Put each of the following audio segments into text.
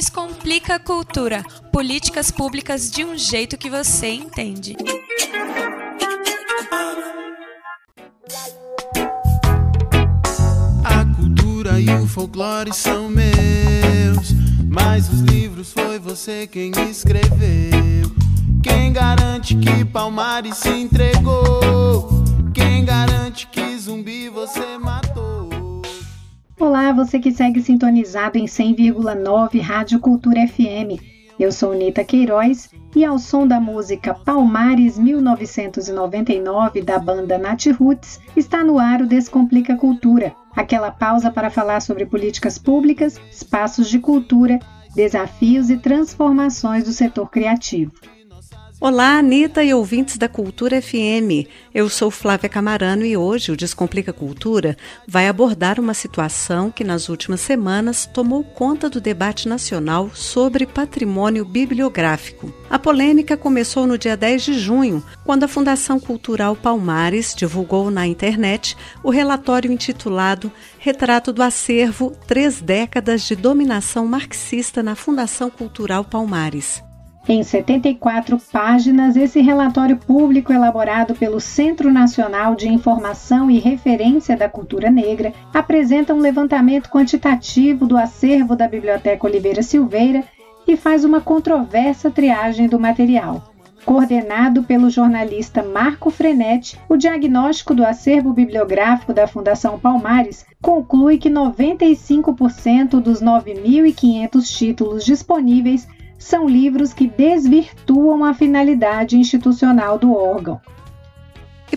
Descomplica a cultura. Políticas públicas de um jeito que você entende. A cultura e o folclore são meus, mas os livros foi você quem escreveu. Quem garante que Palmares se entregou? Quem garante que zumbi você matou? Olá, você que segue sintonizado em 100,9 Rádio Cultura FM. Eu sou Nita Queiroz e ao som da música Palmares 1999 da banda Nat Roots está no ar o Descomplica Cultura, aquela pausa para falar sobre políticas públicas, espaços de cultura, desafios e transformações do setor criativo. Olá, Anitta e ouvintes da Cultura FM. Eu sou Flávia Camarano e hoje o Descomplica Cultura vai abordar uma situação que nas últimas semanas tomou conta do debate nacional sobre patrimônio bibliográfico. A polêmica começou no dia 10 de junho, quando a Fundação Cultural Palmares divulgou na internet o relatório intitulado Retrato do Acervo: Três Décadas de Dominação Marxista na Fundação Cultural Palmares. Em 74 páginas, esse relatório público elaborado pelo Centro Nacional de Informação e Referência da Cultura Negra apresenta um levantamento quantitativo do acervo da Biblioteca Oliveira Silveira e faz uma controversa triagem do material. Coordenado pelo jornalista Marco Frenetti, o diagnóstico do acervo bibliográfico da Fundação Palmares conclui que 95% dos 9.500 títulos disponíveis são livros que desvirtuam a finalidade institucional do órgão.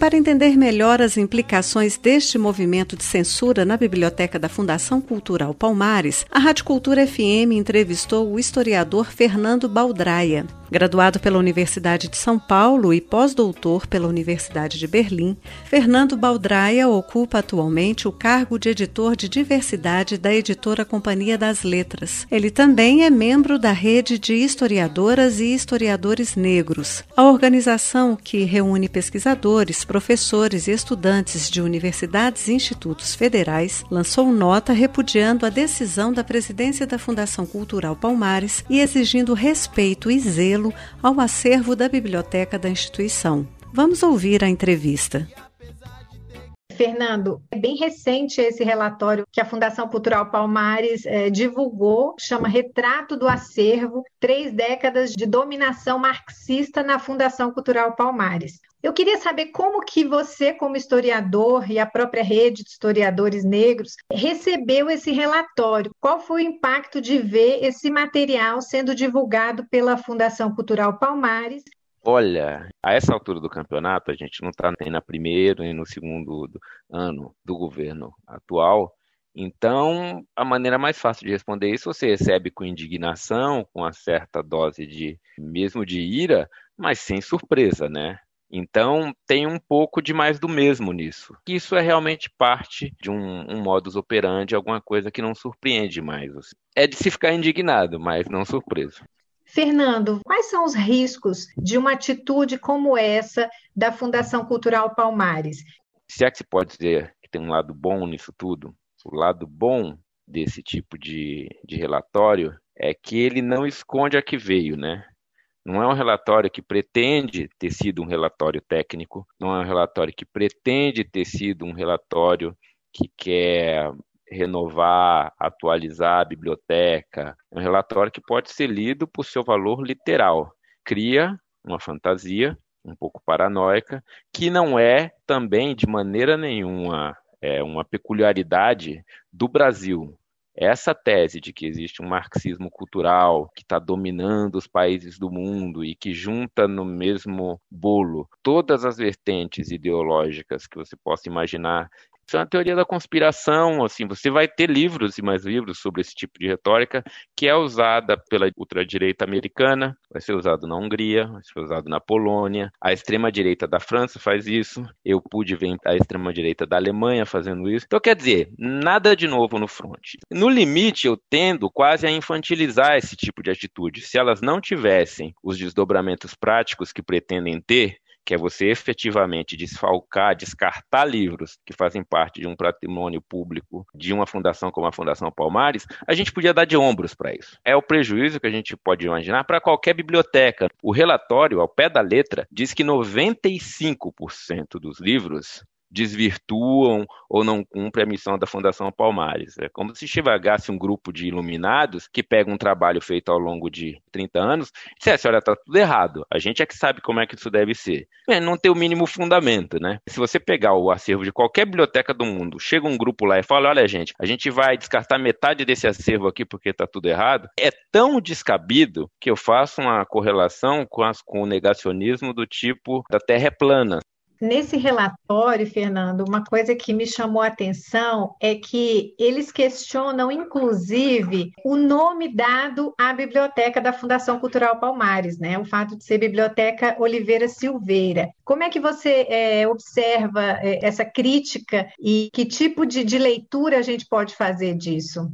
Para entender melhor as implicações deste movimento de censura na biblioteca da Fundação Cultural Palmares, a Rádio Cultura FM entrevistou o historiador Fernando Baldraia. Graduado pela Universidade de São Paulo e pós-doutor pela Universidade de Berlim, Fernando Baldraia ocupa atualmente o cargo de editor de diversidade da editora Companhia das Letras. Ele também é membro da rede de historiadoras e historiadores negros, a organização que reúne pesquisadores, professores e estudantes de universidades e institutos federais, lançou nota repudiando a decisão da presidência da Fundação Cultural Palmares e exigindo respeito e zelo ao acervo da biblioteca da instituição. Vamos ouvir a entrevista. Fernando, é bem recente esse relatório que a Fundação Cultural Palmares é, divulgou, chama Retrato do Acervo: Três Décadas de Dominação Marxista na Fundação Cultural Palmares. Eu queria saber como que você, como historiador e a própria rede de historiadores negros, recebeu esse relatório. Qual foi o impacto de ver esse material sendo divulgado pela Fundação Cultural Palmares Olha, a essa altura do campeonato, a gente não está nem na primeira nem no segundo ano do governo atual. Então, a maneira mais fácil de responder isso você recebe com indignação, com uma certa dose de, mesmo de ira, mas sem surpresa, né? Então, tem um pouco de mais do mesmo nisso. Isso é realmente parte de um, um modus operandi, alguma coisa que não surpreende mais. É de se ficar indignado, mas não surpreso. Fernando, quais são os riscos de uma atitude como essa da Fundação Cultural Palmares? Se é que se pode dizer que tem um lado bom nisso tudo, o lado bom desse tipo de, de relatório é que ele não esconde a que veio, né? Não é um relatório que pretende ter sido um relatório técnico, não é um relatório que pretende ter sido um relatório que quer renovar, atualizar a biblioteca. É um relatório que pode ser lido por seu valor literal. Cria uma fantasia um pouco paranoica, que não é também de maneira nenhuma é, uma peculiaridade do Brasil. Essa tese de que existe um marxismo cultural que está dominando os países do mundo e que junta no mesmo bolo todas as vertentes ideológicas que você possa imaginar isso é uma teoria da conspiração, assim, você vai ter livros e mais livros sobre esse tipo de retórica que é usada pela ultradireita americana, vai ser usado na Hungria, vai ser usado na Polônia, a extrema direita da França faz isso, eu pude ver a extrema direita da Alemanha fazendo isso. Então, quer dizer, nada de novo no front. No limite, eu tendo quase a infantilizar esse tipo de atitude. Se elas não tivessem os desdobramentos práticos que pretendem ter, que é você efetivamente desfalcar, descartar livros que fazem parte de um patrimônio público de uma fundação como a Fundação Palmares, a gente podia dar de ombros para isso. É o prejuízo que a gente pode imaginar para qualquer biblioteca. O relatório, ao pé da letra, diz que 95% dos livros desvirtuam ou não cumprem a missão da Fundação Palmares. É como se chegasse um grupo de iluminados que pega um trabalho feito ao longo de 30 anos e dissesse, olha, está tudo errado, a gente é que sabe como é que isso deve ser. É, não tem o mínimo fundamento, né? Se você pegar o acervo de qualquer biblioteca do mundo, chega um grupo lá e fala, olha, gente, a gente vai descartar metade desse acervo aqui porque está tudo errado, é tão descabido que eu faço uma correlação com, as, com o negacionismo do tipo da Terra é plana. Nesse relatório, Fernando, uma coisa que me chamou a atenção é que eles questionam, inclusive, o nome dado à biblioteca da Fundação Cultural Palmares, né? O fato de ser Biblioteca Oliveira Silveira. Como é que você é, observa é, essa crítica e que tipo de, de leitura a gente pode fazer disso?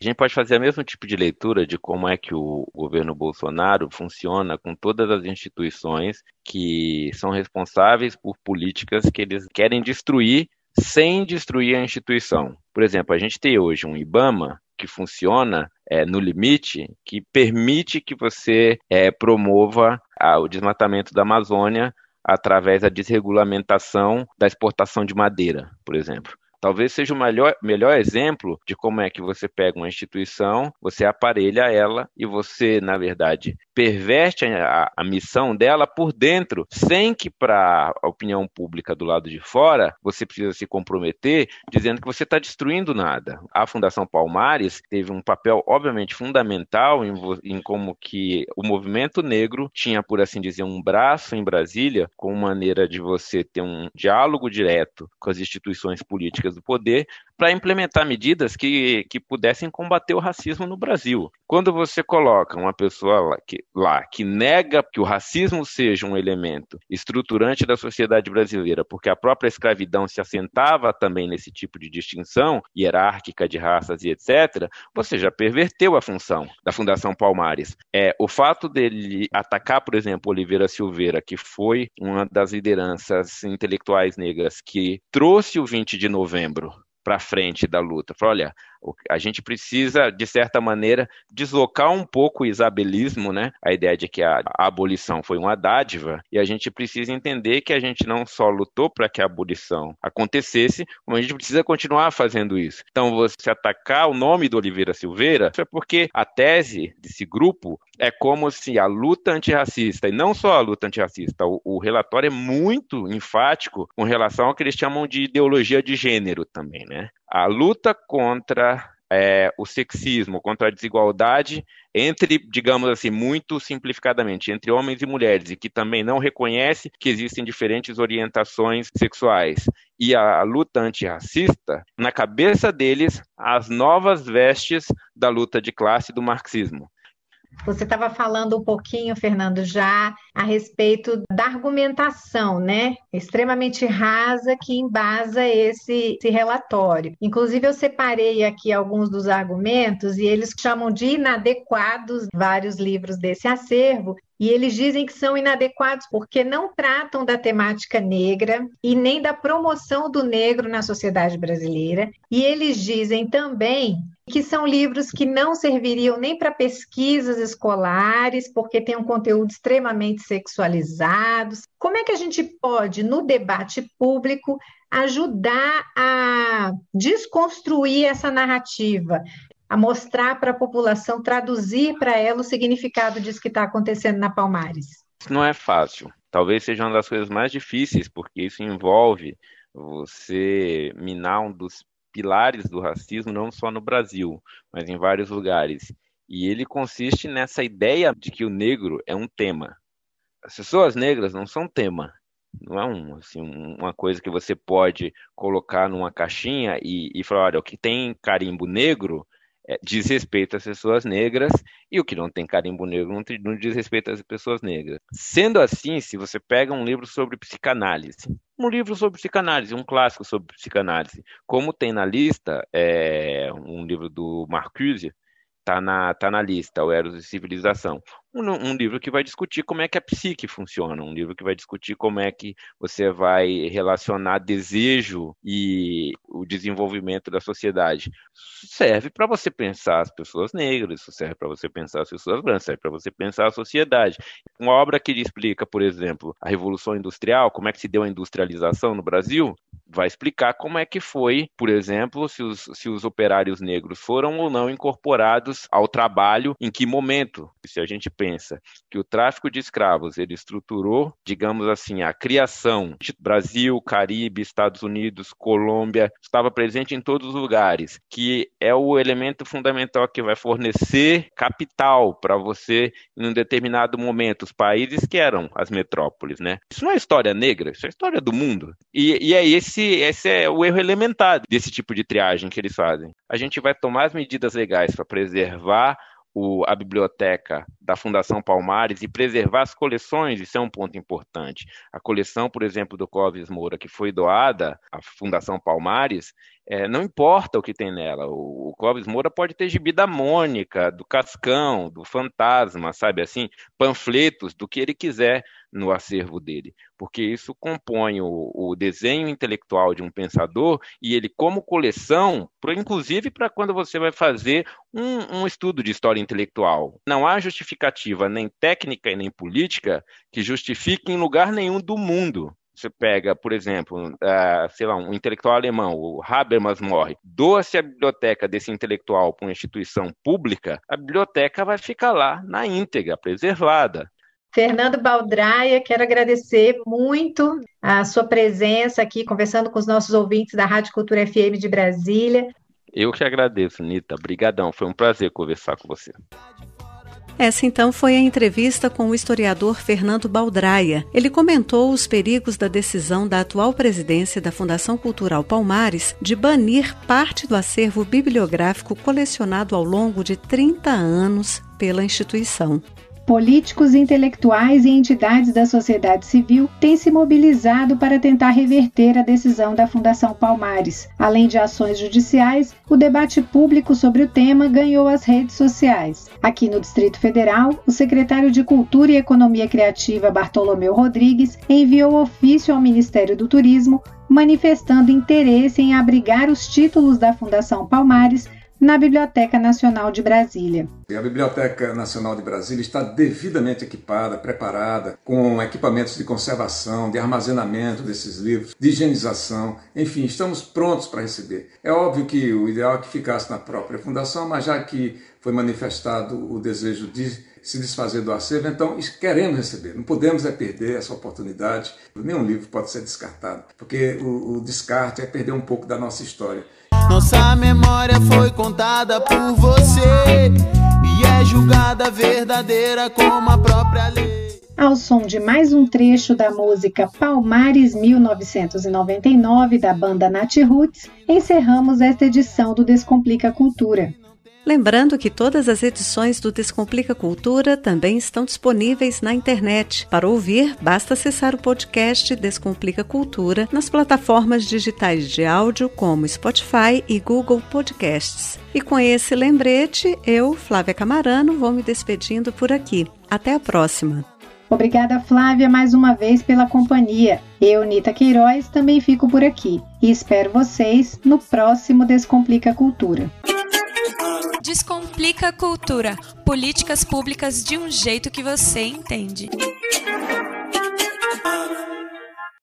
A gente pode fazer o mesmo tipo de leitura de como é que o governo Bolsonaro funciona com todas as instituições que são responsáveis por políticas que eles querem destruir sem destruir a instituição. Por exemplo, a gente tem hoje um IBAMA que funciona é, no limite, que permite que você é, promova a, o desmatamento da Amazônia através da desregulamentação da exportação de madeira, por exemplo. Talvez seja o melhor, melhor exemplo de como é que você pega uma instituição, você aparelha ela e você, na verdade, perverte a, a missão dela por dentro, sem que para a opinião pública do lado de fora você precisa se comprometer dizendo que você está destruindo nada. A Fundação Palmares teve um papel, obviamente, fundamental em, em como que o movimento negro tinha, por assim dizer, um braço em Brasília, com maneira de você ter um diálogo direto com as instituições políticas do poder para implementar medidas que, que pudessem combater o racismo no Brasil. Quando você coloca uma pessoa lá que, lá que nega que o racismo seja um elemento estruturante da sociedade brasileira, porque a própria escravidão se assentava também nesse tipo de distinção hierárquica de raças e etc., você já perverteu a função da Fundação Palmares. É, o fato dele atacar, por exemplo, Oliveira Silveira, que foi uma das lideranças intelectuais negras que trouxe o 20 de novembro para frente da luta. Falou, olha, a gente precisa, de certa maneira, deslocar um pouco o isabelismo, né? A ideia de que a, abolição foi uma dádiva, e a gente precisa entender que a gente não só lutou para que a abolição acontecesse, como a gente precisa continuar fazendo isso. Então, você atacar o nome do Oliveira Silveira, é porque a tese desse grupo é como se a luta antirracista, e não só a luta antirracista, o, o relatório é muito enfático com relação ao que eles chamam de ideologia de gênero também, né? A luta contra é, o sexismo, contra a desigualdade entre, digamos assim, muito simplificadamente, entre homens e mulheres, e que também não reconhece que existem diferentes orientações sexuais. E a, a luta antirracista, na cabeça deles, as novas vestes da luta de classe do marxismo. Você estava falando um pouquinho, Fernando, já a respeito da argumentação, né? Extremamente rasa que embasa esse, esse, relatório. Inclusive, eu separei aqui alguns dos argumentos e eles chamam de inadequados vários livros desse acervo. E eles dizem que são inadequados porque não tratam da temática negra e nem da promoção do negro na sociedade brasileira. E eles dizem também que são livros que não serviriam nem para pesquisas escolares, porque tem um conteúdo extremamente sexualizado. Como é que a gente pode, no debate público, ajudar a desconstruir essa narrativa? a mostrar para a população, traduzir para ela o significado disso que está acontecendo na Palmares? Não é fácil. Talvez seja uma das coisas mais difíceis, porque isso envolve você minar um dos pilares do racismo, não só no Brasil, mas em vários lugares. E ele consiste nessa ideia de que o negro é um tema. As pessoas negras não são tema. Não é um, assim, uma coisa que você pode colocar numa caixinha e, e falar: olha, o que tem carimbo negro diz respeito às pessoas negras e o que não tem carimbo negro não, não diz respeito às pessoas negras. Sendo assim, se você pega um livro sobre psicanálise, um livro sobre psicanálise, um clássico sobre psicanálise, como tem na lista é, um livro do Marcuse, tá na, tá na lista, o Eros e Civilização um, um, livro que vai discutir como é que a psique funciona, um livro que vai discutir como é que você vai relacionar desejo e o desenvolvimento da sociedade. Serve para você pensar as pessoas negras, serve para você pensar as pessoas brancas, serve para você pensar a sociedade. Uma obra que explica, por exemplo, a Revolução Industrial, como é que se deu a industrialização no Brasil, vai explicar como é que foi, por exemplo, se os, se os operários negros foram ou não incorporados ao trabalho, em que momento. Se a gente pensa que o tráfico de escravos ele estruturou, digamos assim, a criação de Brasil, Caribe, Estados Unidos, Colômbia, estava presente em todos os lugares, que é o elemento fundamental que vai fornecer capital para você em um determinado momento, os países que eram as metrópoles, né? Isso não é história negra, isso é história do mundo. E, e é esse, esse é o erro elementar desse tipo de triagem que eles fazem. A gente vai tomar as medidas legais para preservar o, a biblioteca da Fundação Palmares e preservar as coleções, isso é um ponto importante. A coleção, por exemplo, do Clóvis Moura, que foi doada à Fundação Palmares, é, não importa o que tem nela. O, o Clóvis Moura pode ter gibi da Mônica, do Cascão, do Fantasma, sabe assim, panfletos, do que ele quiser no acervo dele, porque isso compõe o, o desenho intelectual de um pensador e ele, como coleção, pro, inclusive para quando você vai fazer um, um estudo de história intelectual. Não há justificativa nem técnica e nem política que justifique em lugar nenhum do mundo você pega, por exemplo, uh, sei lá, um intelectual alemão, o Habermas morre, doa-se a biblioteca desse intelectual para uma instituição pública, a biblioteca vai ficar lá na íntegra, preservada. Fernando Baldraia, quero agradecer muito a sua presença aqui, conversando com os nossos ouvintes da Rádio Cultura FM de Brasília. Eu que agradeço, Nita. Obrigadão. Foi um prazer conversar com você. Essa então foi a entrevista com o historiador Fernando Baldraia. Ele comentou os perigos da decisão da atual presidência da Fundação Cultural Palmares de banir parte do acervo bibliográfico colecionado ao longo de 30 anos pela instituição. Políticos, intelectuais e entidades da sociedade civil têm se mobilizado para tentar reverter a decisão da Fundação Palmares. Além de ações judiciais, o debate público sobre o tema ganhou as redes sociais. Aqui no Distrito Federal, o secretário de Cultura e Economia Criativa, Bartolomeu Rodrigues, enviou ofício ao Ministério do Turismo manifestando interesse em abrigar os títulos da Fundação Palmares na Biblioteca Nacional de Brasília. A Biblioteca Nacional de Brasília está devidamente equipada, preparada, com equipamentos de conservação, de armazenamento desses livros, de higienização, enfim, estamos prontos para receber. É óbvio que o ideal é que ficasse na própria fundação, mas já que foi manifestado o desejo de se desfazer do acervo, então queremos receber. Não podemos é perder essa oportunidade. Nenhum livro pode ser descartado, porque o, o descarte é perder um pouco da nossa história. Nossa memória foi contada por você e é julgada verdadeira como a própria lei. Ao som de mais um trecho da música Palmares 1999 da banda Nat Roots, encerramos esta edição do Descomplica Cultura. Lembrando que todas as edições do Descomplica Cultura também estão disponíveis na internet. Para ouvir, basta acessar o podcast Descomplica Cultura nas plataformas digitais de áudio como Spotify e Google Podcasts. E com esse lembrete, eu, Flávia Camarano, vou me despedindo por aqui. Até a próxima! Obrigada, Flávia, mais uma vez pela companhia. Eu, Nita Queiroz, também fico por aqui e espero vocês no próximo Descomplica Cultura. Descomplica a cultura. Políticas públicas de um jeito que você entende.